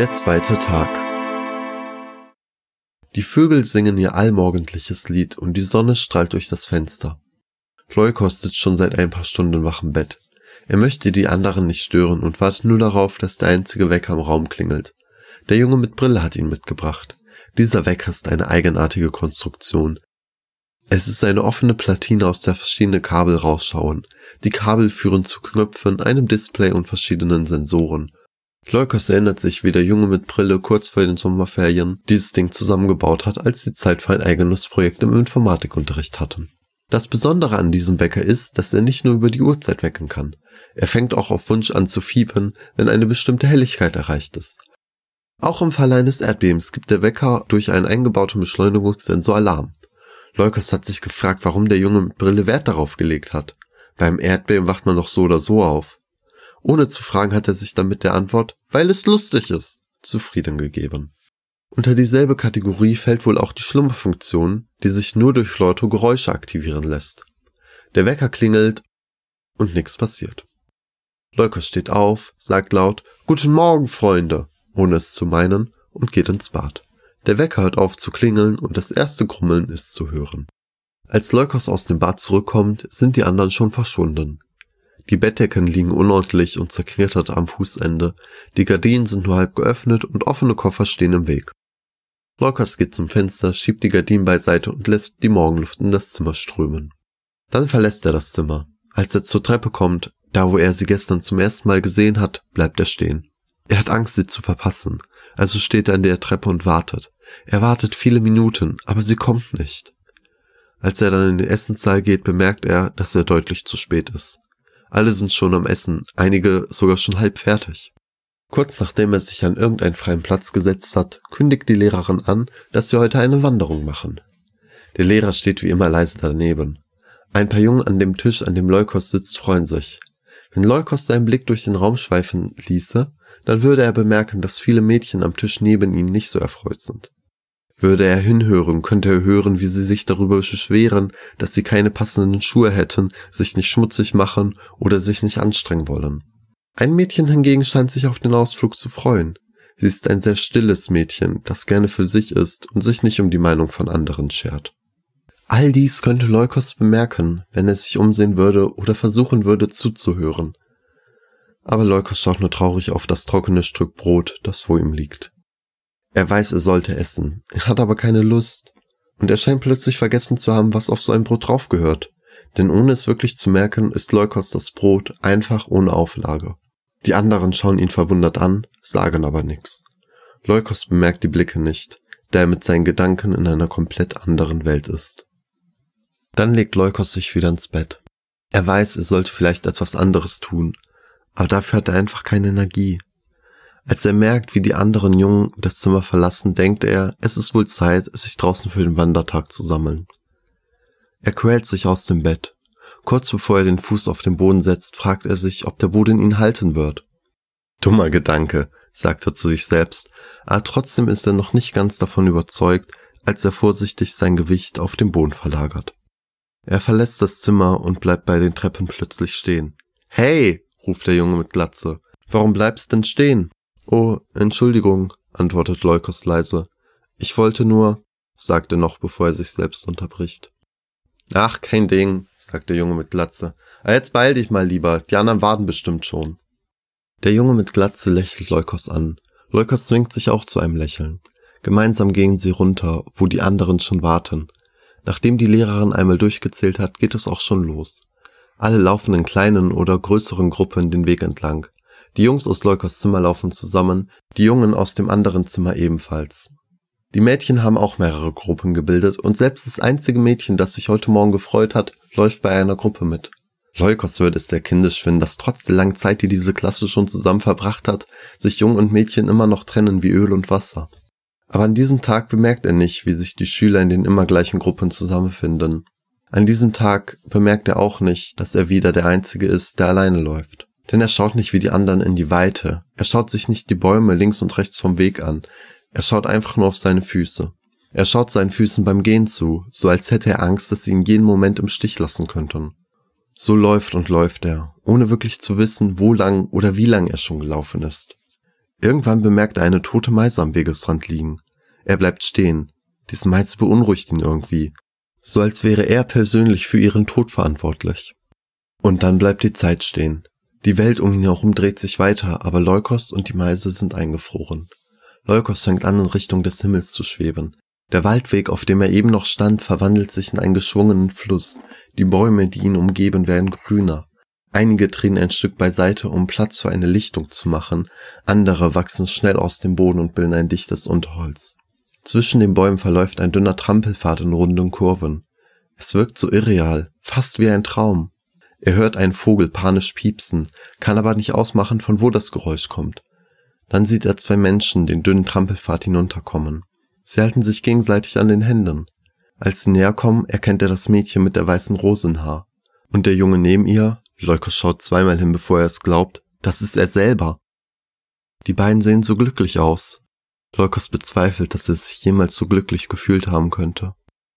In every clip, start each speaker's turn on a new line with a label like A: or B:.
A: Der zweite Tag. Die Vögel singen ihr allmorgendliches Lied und die Sonne strahlt durch das Fenster. Leukos sitzt schon seit ein paar Stunden wach im Bett. Er möchte die anderen nicht stören und wartet nur darauf, dass der einzige Wecker im Raum klingelt. Der Junge mit Brille hat ihn mitgebracht. Dieser Wecker ist eine eigenartige Konstruktion. Es ist eine offene Platine, aus der verschiedene Kabel rausschauen. Die Kabel führen zu Knöpfen, einem Display und verschiedenen Sensoren. Leukos erinnert sich, wie der Junge mit Brille kurz vor den Sommerferien dieses Ding zusammengebaut hat, als sie Zeit für ein eigenes Projekt im Informatikunterricht hatten. Das Besondere an diesem Wecker ist, dass er nicht nur über die Uhrzeit wecken kann. Er fängt auch auf Wunsch an zu fiepen, wenn eine bestimmte Helligkeit erreicht ist. Auch im Falle eines Erdbebens gibt der Wecker durch einen eingebauten Beschleunigungssensor Alarm. Leukos hat sich gefragt, warum der Junge mit Brille Wert darauf gelegt hat. Beim Erdbeben wacht man doch so oder so auf. Ohne zu fragen hat er sich dann mit der Antwort, weil es lustig ist, zufrieden gegeben. Unter dieselbe Kategorie fällt wohl auch die Schlummerfunktion, die sich nur durch laute Geräusche aktivieren lässt. Der Wecker klingelt und nichts passiert. Leukos steht auf, sagt laut Guten Morgen, Freunde, ohne es zu meinen, und geht ins Bad. Der Wecker hört auf zu klingeln und das erste Grummeln ist zu hören. Als Leukos aus dem Bad zurückkommt, sind die anderen schon verschwunden. Die Bettdecken liegen unordentlich und zerknittert am Fußende, die Gardinen sind nur halb geöffnet und offene Koffer stehen im Weg. Leukos geht zum Fenster, schiebt die Gardinen beiseite und lässt die Morgenluft in das Zimmer strömen. Dann verlässt er das Zimmer. Als er zur Treppe kommt, da wo er sie gestern zum ersten Mal gesehen hat, bleibt er stehen. Er hat Angst, sie zu verpassen, also steht er an der Treppe und wartet. Er wartet viele Minuten, aber sie kommt nicht. Als er dann in den Essenssaal geht, bemerkt er, dass er deutlich zu spät ist. Alle sind schon am Essen, einige sogar schon halb fertig. Kurz nachdem er sich an irgendeinen freien Platz gesetzt hat, kündigt die Lehrerin an, dass sie heute eine Wanderung machen. Der Lehrer steht wie immer leise daneben. Ein paar Jungen an dem Tisch, an dem Leukos sitzt, freuen sich. Wenn Leukos seinen Blick durch den Raum schweifen ließe, dann würde er bemerken, dass viele Mädchen am Tisch neben ihm nicht so erfreut sind. Würde er hinhören, könnte er hören, wie sie sich darüber beschweren, dass sie keine passenden Schuhe hätten, sich nicht schmutzig machen oder sich nicht anstrengen wollen. Ein Mädchen hingegen scheint sich auf den Ausflug zu freuen. Sie ist ein sehr stilles Mädchen, das gerne für sich ist und sich nicht um die Meinung von anderen schert. All dies könnte Leukos bemerken, wenn er sich umsehen würde oder versuchen würde zuzuhören. Aber Leukos schaut nur traurig auf das trockene Stück Brot, das vor ihm liegt. Er weiß, er sollte essen, er hat aber keine Lust. Und er scheint plötzlich vergessen zu haben, was auf so ein Brot draufgehört. Denn ohne es wirklich zu merken, ist Leukos das Brot einfach ohne Auflage. Die anderen schauen ihn verwundert an, sagen aber nichts. Leukos bemerkt die Blicke nicht, da er mit seinen Gedanken in einer komplett anderen Welt ist. Dann legt Leukos sich wieder ins Bett. Er weiß, er sollte vielleicht etwas anderes tun, aber dafür hat er einfach keine Energie. Als er merkt, wie die anderen Jungen das Zimmer verlassen, denkt er, es ist wohl Zeit, sich draußen für den Wandertag zu sammeln. Er quält sich aus dem Bett. Kurz bevor er den Fuß auf den Boden setzt, fragt er sich, ob der Boden ihn halten wird. Dummer Gedanke, sagt er zu sich selbst, aber trotzdem ist er noch nicht ganz davon überzeugt, als er vorsichtig sein Gewicht auf den Boden verlagert. Er verlässt das Zimmer und bleibt bei den Treppen plötzlich stehen. Hey, ruft der Junge mit Glatze. Warum bleibst denn stehen? Oh, Entschuldigung, antwortet Leukos leise. Ich wollte nur, sagt er noch, bevor er sich selbst unterbricht. Ach, kein Ding, sagt der Junge mit Glatze. Aber jetzt beeil dich mal lieber, die anderen warten bestimmt schon. Der Junge mit Glatze lächelt Leukos an. Leukos zwingt sich auch zu einem Lächeln. Gemeinsam gehen sie runter, wo die anderen schon warten. Nachdem die Lehrerin einmal durchgezählt hat, geht es auch schon los. Alle laufen in kleinen oder größeren Gruppen den Weg entlang. Die Jungs aus Leukos Zimmer laufen zusammen, die Jungen aus dem anderen Zimmer ebenfalls. Die Mädchen haben auch mehrere Gruppen gebildet und selbst das einzige Mädchen, das sich heute Morgen gefreut hat, läuft bei einer Gruppe mit. Leukos würde es sehr kindisch finden, dass trotz der langen Zeit, die diese Klasse schon zusammen verbracht hat, sich Jungen und Mädchen immer noch trennen wie Öl und Wasser. Aber an diesem Tag bemerkt er nicht, wie sich die Schüler in den immer gleichen Gruppen zusammenfinden. An diesem Tag bemerkt er auch nicht, dass er wieder der Einzige ist, der alleine läuft. Denn er schaut nicht wie die anderen in die Weite. Er schaut sich nicht die Bäume links und rechts vom Weg an. Er schaut einfach nur auf seine Füße. Er schaut seinen Füßen beim Gehen zu, so als hätte er Angst, dass sie ihn jeden Moment im Stich lassen könnten. So läuft und läuft er, ohne wirklich zu wissen, wo lang oder wie lang er schon gelaufen ist. Irgendwann bemerkt er eine tote Meise am Wegesrand liegen. Er bleibt stehen. Diese Meise beunruhigt ihn irgendwie. So als wäre er persönlich für ihren Tod verantwortlich. Und dann bleibt die Zeit stehen. Die Welt um ihn herum dreht sich weiter, aber Leukos und die Meise sind eingefroren. Leukos fängt an, in Richtung des Himmels zu schweben. Der Waldweg, auf dem er eben noch stand, verwandelt sich in einen geschwungenen Fluss. Die Bäume, die ihn umgeben, werden grüner. Einige drehen ein Stück beiseite, um Platz für eine Lichtung zu machen, andere wachsen schnell aus dem Boden und bilden ein dichtes Unterholz. Zwischen den Bäumen verläuft ein dünner Trampelpfad in runden Kurven. Es wirkt so irreal, fast wie ein Traum. Er hört einen Vogel panisch piepsen, kann aber nicht ausmachen, von wo das Geräusch kommt. Dann sieht er zwei Menschen den dünnen Trampelpfad hinunterkommen. Sie halten sich gegenseitig an den Händen. Als sie näher kommen, erkennt er das Mädchen mit der weißen Rose im Haar. Und der Junge neben ihr, Leukos schaut zweimal hin, bevor er es glaubt, das ist er selber. Die beiden sehen so glücklich aus. Leukos bezweifelt, dass er sich jemals so glücklich gefühlt haben könnte.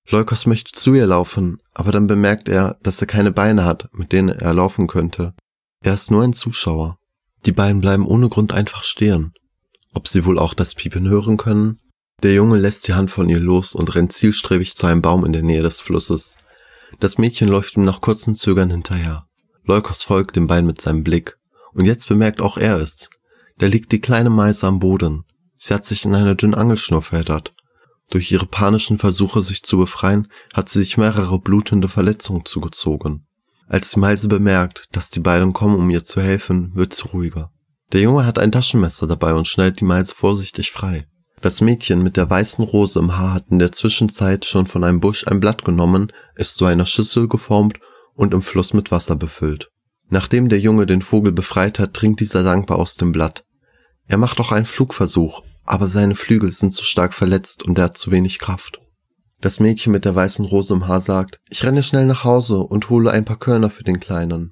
A: Leukos möchte zu ihr laufen, aber dann bemerkt er, dass er keine Beine hat, mit denen er laufen könnte. Er ist nur ein Zuschauer. Die beiden bleiben ohne Grund einfach stehen. Ob sie wohl auch das Piepen hören können? Der Junge lässt die Hand von ihr los und rennt zielstrebig zu einem Baum in der Nähe des Flusses. Das Mädchen läuft ihm nach kurzem Zögern hinterher. Leukos folgt dem Bein mit seinem Blick. Und jetzt bemerkt auch er es. Da liegt die kleine Meise am Boden. Sie hat sich in eine dünne Angelschnur verheddert. Durch ihre panischen Versuche, sich zu befreien, hat sie sich mehrere blutende Verletzungen zugezogen. Als die Meise bemerkt, dass die beiden kommen, um ihr zu helfen, wird sie ruhiger. Der Junge hat ein Taschenmesser dabei und schneidet die Meise vorsichtig frei. Das Mädchen mit der weißen Rose im Haar hat in der Zwischenzeit schon von einem Busch ein Blatt genommen, es zu einer Schüssel geformt und im Fluss mit Wasser befüllt. Nachdem der Junge den Vogel befreit hat, trinkt dieser dankbar aus dem Blatt. Er macht auch einen Flugversuch, aber seine Flügel sind zu stark verletzt und er hat zu wenig Kraft. Das Mädchen mit der weißen Rose im Haar sagt, ich renne schnell nach Hause und hole ein paar Körner für den Kleinen.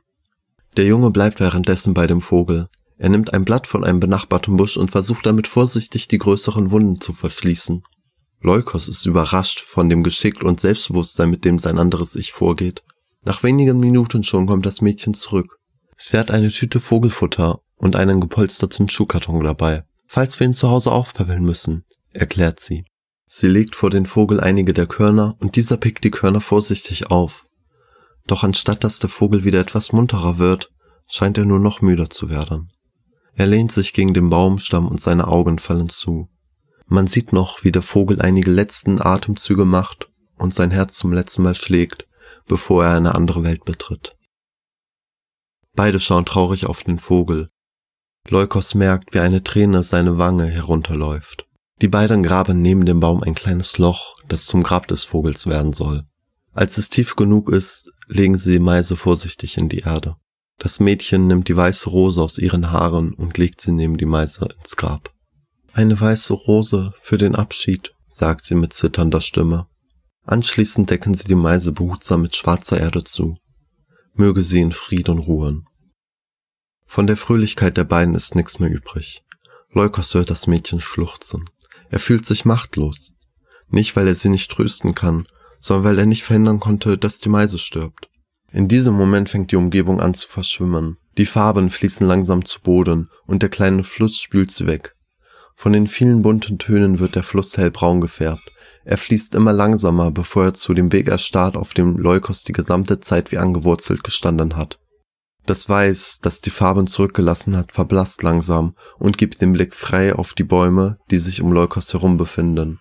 A: Der Junge bleibt währenddessen bei dem Vogel. Er nimmt ein Blatt von einem benachbarten Busch und versucht damit vorsichtig die größeren Wunden zu verschließen. Leukos ist überrascht von dem Geschick und Selbstbewusstsein, mit dem sein anderes Ich vorgeht. Nach wenigen Minuten schon kommt das Mädchen zurück. Sie hat eine Tüte Vogelfutter und einen gepolsterten Schuhkarton dabei falls wir ihn zu Hause aufpäppeln müssen, erklärt sie. Sie legt vor den Vogel einige der Körner und dieser pickt die Körner vorsichtig auf. Doch anstatt dass der Vogel wieder etwas munterer wird, scheint er nur noch müder zu werden. Er lehnt sich gegen den Baumstamm und seine Augen fallen zu. Man sieht noch, wie der Vogel einige letzten Atemzüge macht und sein Herz zum letzten Mal schlägt, bevor er eine andere Welt betritt. Beide schauen traurig auf den Vogel, Leukos merkt, wie eine Träne seine Wange herunterläuft. Die beiden graben neben dem Baum ein kleines Loch, das zum Grab des Vogels werden soll. Als es tief genug ist, legen sie die Meise vorsichtig in die Erde. Das Mädchen nimmt die weiße Rose aus ihren Haaren und legt sie neben die Meise ins Grab. Eine weiße Rose für den Abschied, sagt sie mit zitternder Stimme. Anschließend decken sie die Meise behutsam mit schwarzer Erde zu. Möge sie in Frieden ruhen. Von der Fröhlichkeit der beiden ist nichts mehr übrig. Leukos hört das Mädchen schluchzen. Er fühlt sich machtlos. Nicht, weil er sie nicht trösten kann, sondern weil er nicht verhindern konnte, dass die Meise stirbt. In diesem Moment fängt die Umgebung an zu verschwimmen. Die Farben fließen langsam zu Boden und der kleine Fluss spült sie weg. Von den vielen bunten Tönen wird der Fluss hellbraun gefärbt. Er fließt immer langsamer, bevor er zu dem Weg erstarrt, auf dem Leukos die gesamte Zeit wie angewurzelt gestanden hat. Das Weiß, das die Farben zurückgelassen hat, verblasst langsam und gibt den Blick frei auf die Bäume, die sich um Leukos herum befinden.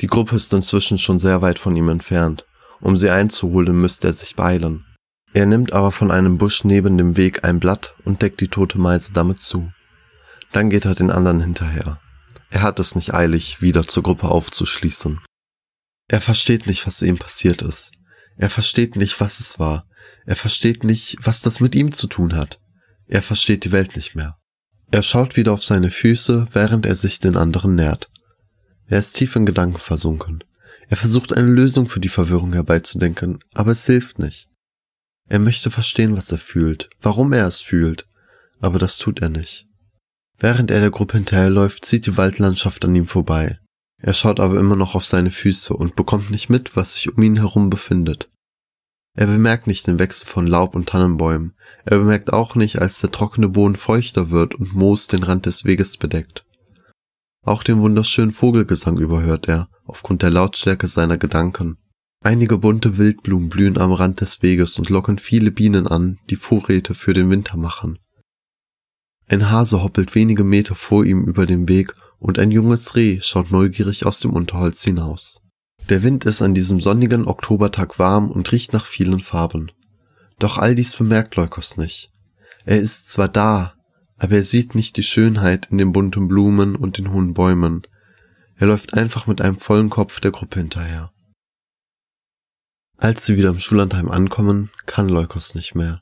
A: Die Gruppe ist inzwischen schon sehr weit von ihm entfernt. Um sie einzuholen, müsste er sich beeilen. Er nimmt aber von einem Busch neben dem Weg ein Blatt und deckt die tote Meise damit zu. Dann geht er den anderen hinterher. Er hat es nicht eilig, wieder zur Gruppe aufzuschließen. Er versteht nicht, was ihm passiert ist. Er versteht nicht, was es war. Er versteht nicht, was das mit ihm zu tun hat. Er versteht die Welt nicht mehr. Er schaut wieder auf seine Füße, während er sich den anderen nähert. Er ist tief in Gedanken versunken. Er versucht eine Lösung für die Verwirrung herbeizudenken, aber es hilft nicht. Er möchte verstehen, was er fühlt, warum er es fühlt, aber das tut er nicht. Während er der Gruppe hinterherläuft, zieht die Waldlandschaft an ihm vorbei. Er schaut aber immer noch auf seine Füße und bekommt nicht mit, was sich um ihn herum befindet. Er bemerkt nicht den Wechsel von Laub und Tannenbäumen. Er bemerkt auch nicht, als der trockene Boden feuchter wird und Moos den Rand des Weges bedeckt. Auch den wunderschönen Vogelgesang überhört er, aufgrund der Lautstärke seiner Gedanken. Einige bunte Wildblumen blühen am Rand des Weges und locken viele Bienen an, die Vorräte für den Winter machen. Ein Hase hoppelt wenige Meter vor ihm über den Weg und ein junges Reh schaut neugierig aus dem Unterholz hinaus. Der Wind ist an diesem sonnigen Oktobertag warm und riecht nach vielen Farben. Doch all dies bemerkt Leukos nicht. Er ist zwar da, aber er sieht nicht die Schönheit in den bunten Blumen und den hohen Bäumen. Er läuft einfach mit einem vollen Kopf der Gruppe hinterher. Als sie wieder im Schullandheim ankommen, kann Leukos nicht mehr.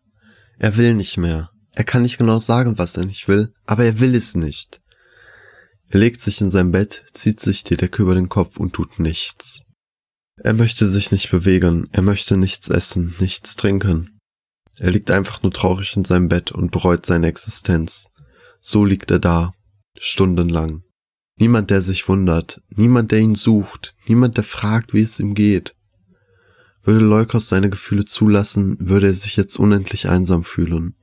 A: Er will nicht mehr. Er kann nicht genau sagen, was er nicht will, aber er will es nicht. Er legt sich in sein Bett, zieht sich die Decke über den Kopf und tut nichts. Er möchte sich nicht bewegen, er möchte nichts essen, nichts trinken. Er liegt einfach nur traurig in seinem Bett und bereut seine Existenz. So liegt er da, stundenlang. Niemand, der sich wundert, niemand, der ihn sucht, niemand, der fragt, wie es ihm geht. Würde Leukos seine Gefühle zulassen, würde er sich jetzt unendlich einsam fühlen.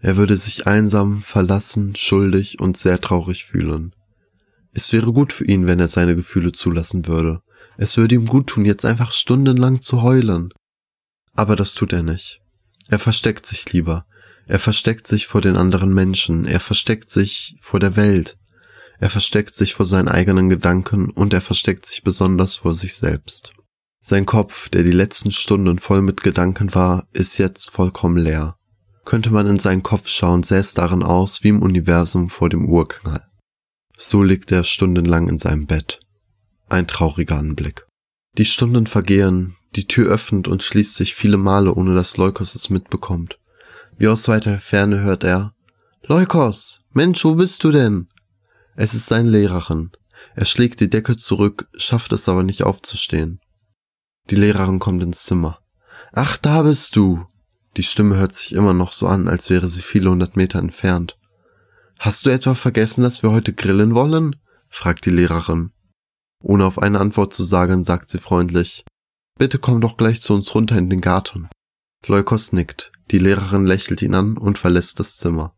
A: Er würde sich einsam, verlassen, schuldig und sehr traurig fühlen. Es wäre gut für ihn, wenn er seine Gefühle zulassen würde. Es würde ihm gut tun, jetzt einfach stundenlang zu heulen. Aber das tut er nicht. Er versteckt sich lieber. Er versteckt sich vor den anderen Menschen. Er versteckt sich vor der Welt. Er versteckt sich vor seinen eigenen Gedanken und er versteckt sich besonders vor sich selbst. Sein Kopf, der die letzten Stunden voll mit Gedanken war, ist jetzt vollkommen leer. Könnte man in seinen Kopf schauen, sähe es darin aus wie im Universum vor dem Urknall. So liegt er stundenlang in seinem Bett. Ein trauriger Anblick. Die Stunden vergehen, die Tür öffnet und schließt sich viele Male, ohne dass Leukos es mitbekommt. Wie aus weiter Ferne hört er, Leukos, Mensch, wo bist du denn? Es ist seine Lehrerin. Er schlägt die Decke zurück, schafft es aber nicht aufzustehen. Die Lehrerin kommt ins Zimmer. Ach, da bist du. Die Stimme hört sich immer noch so an, als wäre sie viele hundert Meter entfernt. Hast du etwa vergessen, dass wir heute grillen wollen? fragt die Lehrerin. Ohne auf eine Antwort zu sagen, sagt sie freundlich, Bitte komm doch gleich zu uns runter in den Garten. Leukos nickt, die Lehrerin lächelt ihn an und verlässt das Zimmer.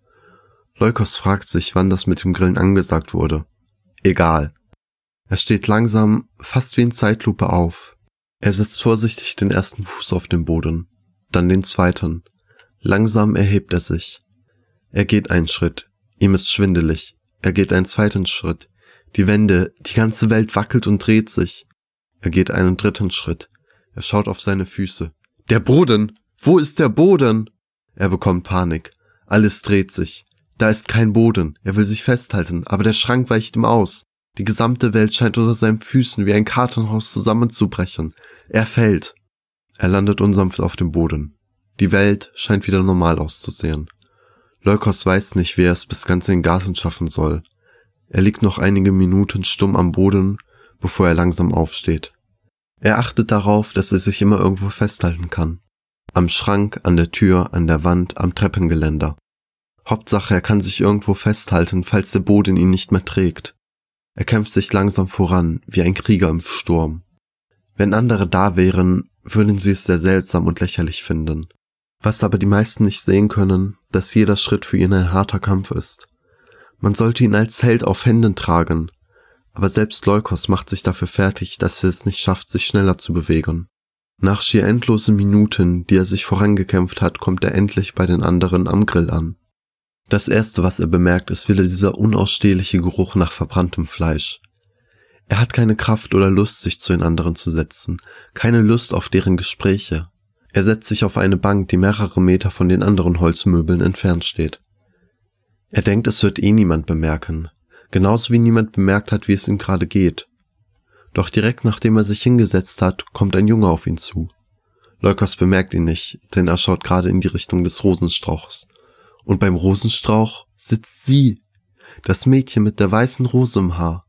A: Leukos fragt sich, wann das mit dem Grillen angesagt wurde. Egal. Er steht langsam, fast wie in Zeitlupe auf. Er setzt vorsichtig den ersten Fuß auf den Boden, dann den zweiten. Langsam erhebt er sich. Er geht einen Schritt. Ihm ist schwindelig. Er geht einen zweiten Schritt. Die Wände, die ganze Welt wackelt und dreht sich. Er geht einen dritten Schritt. Er schaut auf seine Füße. Der Boden! Wo ist der Boden? Er bekommt Panik. Alles dreht sich. Da ist kein Boden. Er will sich festhalten, aber der Schrank weicht ihm aus. Die gesamte Welt scheint unter seinen Füßen wie ein Kartenhaus zusammenzubrechen. Er fällt. Er landet unsanft auf dem Boden. Die Welt scheint wieder normal auszusehen. Leukos weiß nicht, wie er es bis ganz in den Garten schaffen soll. Er liegt noch einige Minuten stumm am Boden, bevor er langsam aufsteht. Er achtet darauf, dass er sich immer irgendwo festhalten kann. Am Schrank, an der Tür, an der Wand, am Treppengeländer. Hauptsache, er kann sich irgendwo festhalten, falls der Boden ihn nicht mehr trägt. Er kämpft sich langsam voran, wie ein Krieger im Sturm. Wenn andere da wären, würden sie es sehr seltsam und lächerlich finden. Was aber die meisten nicht sehen können, dass jeder Schritt für ihn ein harter Kampf ist. Man sollte ihn als Held auf Händen tragen, aber selbst Leukos macht sich dafür fertig, dass er es nicht schafft, sich schneller zu bewegen. Nach schier endlosen Minuten, die er sich vorangekämpft hat, kommt er endlich bei den anderen am Grill an. Das erste, was er bemerkt, ist wieder dieser unausstehliche Geruch nach verbranntem Fleisch. Er hat keine Kraft oder Lust, sich zu den anderen zu setzen, keine Lust auf deren Gespräche. Er setzt sich auf eine Bank, die mehrere Meter von den anderen Holzmöbeln entfernt steht. Er denkt, es wird eh niemand bemerken, genauso wie niemand bemerkt hat, wie es ihm gerade geht. Doch direkt nachdem er sich hingesetzt hat, kommt ein Junge auf ihn zu. Leukos bemerkt ihn nicht, denn er schaut gerade in die Richtung des Rosenstrauchs. Und beim Rosenstrauch sitzt sie, das Mädchen mit der weißen Rose im Haar.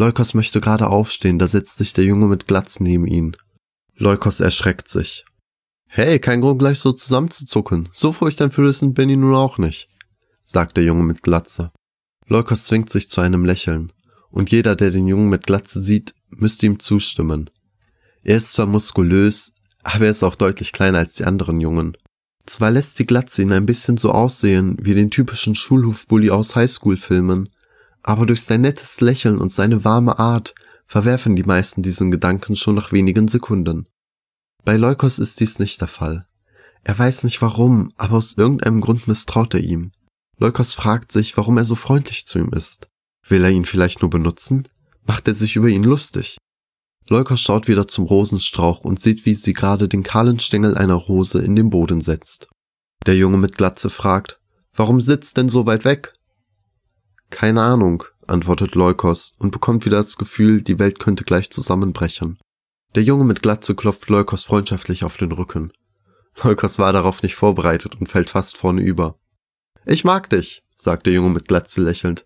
A: Leukos möchte gerade aufstehen, da setzt sich der Junge mit Glatz neben ihn. Leukos erschreckt sich. Hey, kein Grund gleich so zusammenzuzucken. So furchteinflößend bin ich nun auch nicht sagt der Junge mit Glatze. Leukos zwingt sich zu einem Lächeln, und jeder, der den Jungen mit Glatze sieht, müsste ihm zustimmen. Er ist zwar muskulös, aber er ist auch deutlich kleiner als die anderen Jungen. Zwar lässt die Glatze ihn ein bisschen so aussehen wie den typischen Schulhofbully aus Highschool-Filmen, aber durch sein nettes Lächeln und seine warme Art verwerfen die meisten diesen Gedanken schon nach wenigen Sekunden. Bei Leukos ist dies nicht der Fall. Er weiß nicht warum, aber aus irgendeinem Grund misstraut er ihm. Leukos fragt sich, warum er so freundlich zu ihm ist. Will er ihn vielleicht nur benutzen? Macht er sich über ihn lustig? Leukos schaut wieder zum Rosenstrauch und sieht, wie sie gerade den kahlen Stängel einer Rose in den Boden setzt. Der Junge mit Glatze fragt, warum sitzt denn so weit weg? Keine Ahnung, antwortet Leukos und bekommt wieder das Gefühl, die Welt könnte gleich zusammenbrechen. Der Junge mit Glatze klopft Leukos freundschaftlich auf den Rücken. Leukos war darauf nicht vorbereitet und fällt fast vorne über. Ich mag dich, sagt der Junge mit Glatze lächelnd.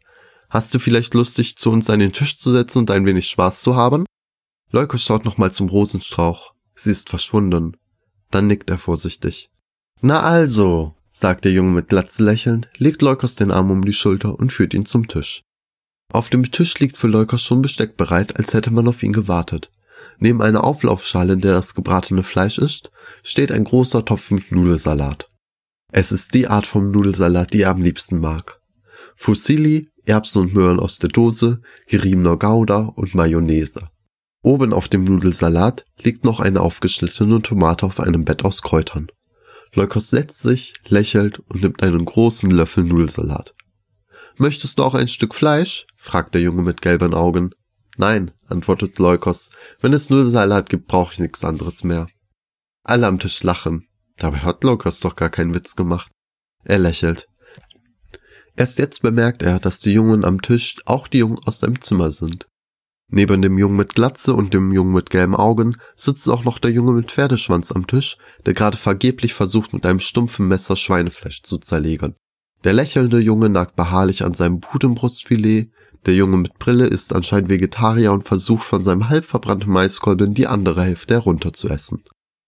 A: Hast du vielleicht Lust, dich zu uns an den Tisch zu setzen und ein wenig Spaß zu haben? Leukos schaut nochmal zum Rosenstrauch. Sie ist verschwunden. Dann nickt er vorsichtig. Na also, sagt der Junge mit Glatze lächelnd, legt Leukos den Arm um die Schulter und führt ihn zum Tisch. Auf dem Tisch liegt für Leukos schon Besteck bereit, als hätte man auf ihn gewartet. Neben einer Auflaufschale, in der das gebratene Fleisch ist, steht ein großer Topf mit Nudelsalat. Es ist die Art vom Nudelsalat, die er am liebsten mag. Fusilli, Erbsen und Möhren aus der Dose, geriebener Gouda und Mayonnaise. Oben auf dem Nudelsalat liegt noch eine aufgeschnittene Tomate auf einem Bett aus Kräutern. Leukos setzt sich, lächelt und nimmt einen großen Löffel Nudelsalat. Möchtest du auch ein Stück Fleisch? fragt der Junge mit gelben Augen. Nein, antwortet Leukos. Wenn es Nudelsalat gibt, brauche ich nichts anderes mehr. Alle am Tisch lachen. Dabei hat Leukos doch gar keinen Witz gemacht. Er lächelt. Erst jetzt bemerkt er, dass die Jungen am Tisch auch die Jungen aus seinem Zimmer sind. Neben dem Jungen mit Glatze und dem Jungen mit gelben Augen sitzt auch noch der Junge mit Pferdeschwanz am Tisch, der gerade vergeblich versucht, mit einem stumpfen Messer Schweinefleisch zu zerlegen. Der lächelnde Junge nagt beharrlich an seinem Putenbrustfilet, der Junge mit Brille ist anscheinend Vegetarier und versucht von seinem halb verbrannten Maiskolben die andere Hälfte herunterzuessen.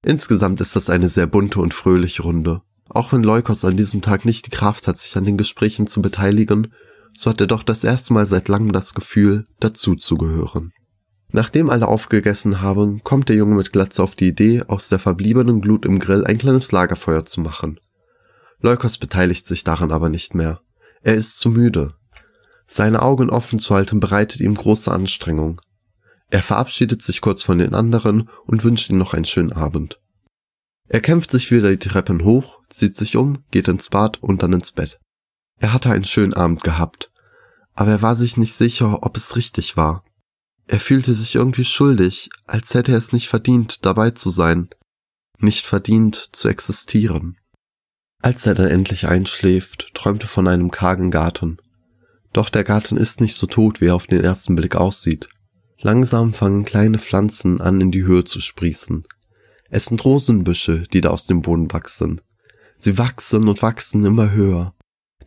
A: Insgesamt ist das eine sehr bunte und fröhliche Runde. Auch wenn Leukos an diesem Tag nicht die Kraft hat, sich an den Gesprächen zu beteiligen, so hat er doch das erste Mal seit langem das Gefühl, dazuzugehören. Nachdem alle aufgegessen haben, kommt der Junge mit Glatze auf die Idee, aus der verbliebenen Glut im Grill ein kleines Lagerfeuer zu machen. Leukos beteiligt sich daran aber nicht mehr. Er ist zu müde. Seine Augen offen zu halten bereitet ihm große Anstrengung. Er verabschiedet sich kurz von den anderen und wünscht ihnen noch einen schönen Abend. Er kämpft sich wieder die Treppen hoch, zieht sich um, geht ins Bad und dann ins Bett. Er hatte einen schönen Abend gehabt, aber er war sich nicht sicher, ob es richtig war. Er fühlte sich irgendwie schuldig, als hätte er es nicht verdient, dabei zu sein, nicht verdient zu existieren. Als er dann endlich einschläft, träumte von einem kargen Garten. Doch der Garten ist nicht so tot, wie er auf den ersten Blick aussieht. Langsam fangen kleine Pflanzen an, in die Höhe zu sprießen. Es sind Rosenbüsche, die da aus dem Boden wachsen. Sie wachsen und wachsen immer höher.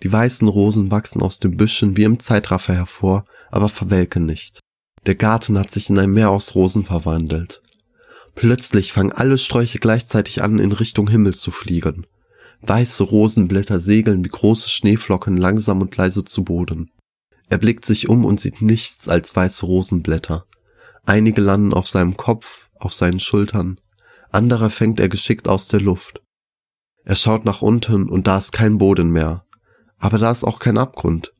A: Die weißen Rosen wachsen aus den Büschen wie im Zeitraffer hervor, aber verwelken nicht. Der Garten hat sich in ein Meer aus Rosen verwandelt. Plötzlich fangen alle Sträuche gleichzeitig an, in Richtung Himmel zu fliegen. Weiße Rosenblätter segeln wie große Schneeflocken langsam und leise zu Boden. Er blickt sich um und sieht nichts als weiße Rosenblätter. Einige landen auf seinem Kopf, auf seinen Schultern, andere fängt er geschickt aus der Luft. Er schaut nach unten und da ist kein Boden mehr, aber da ist auch kein Abgrund.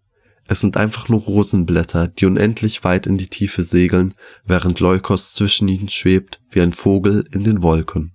A: Es sind einfach nur Rosenblätter, die unendlich weit in die Tiefe segeln, während Leukos zwischen ihnen schwebt wie ein Vogel in den Wolken.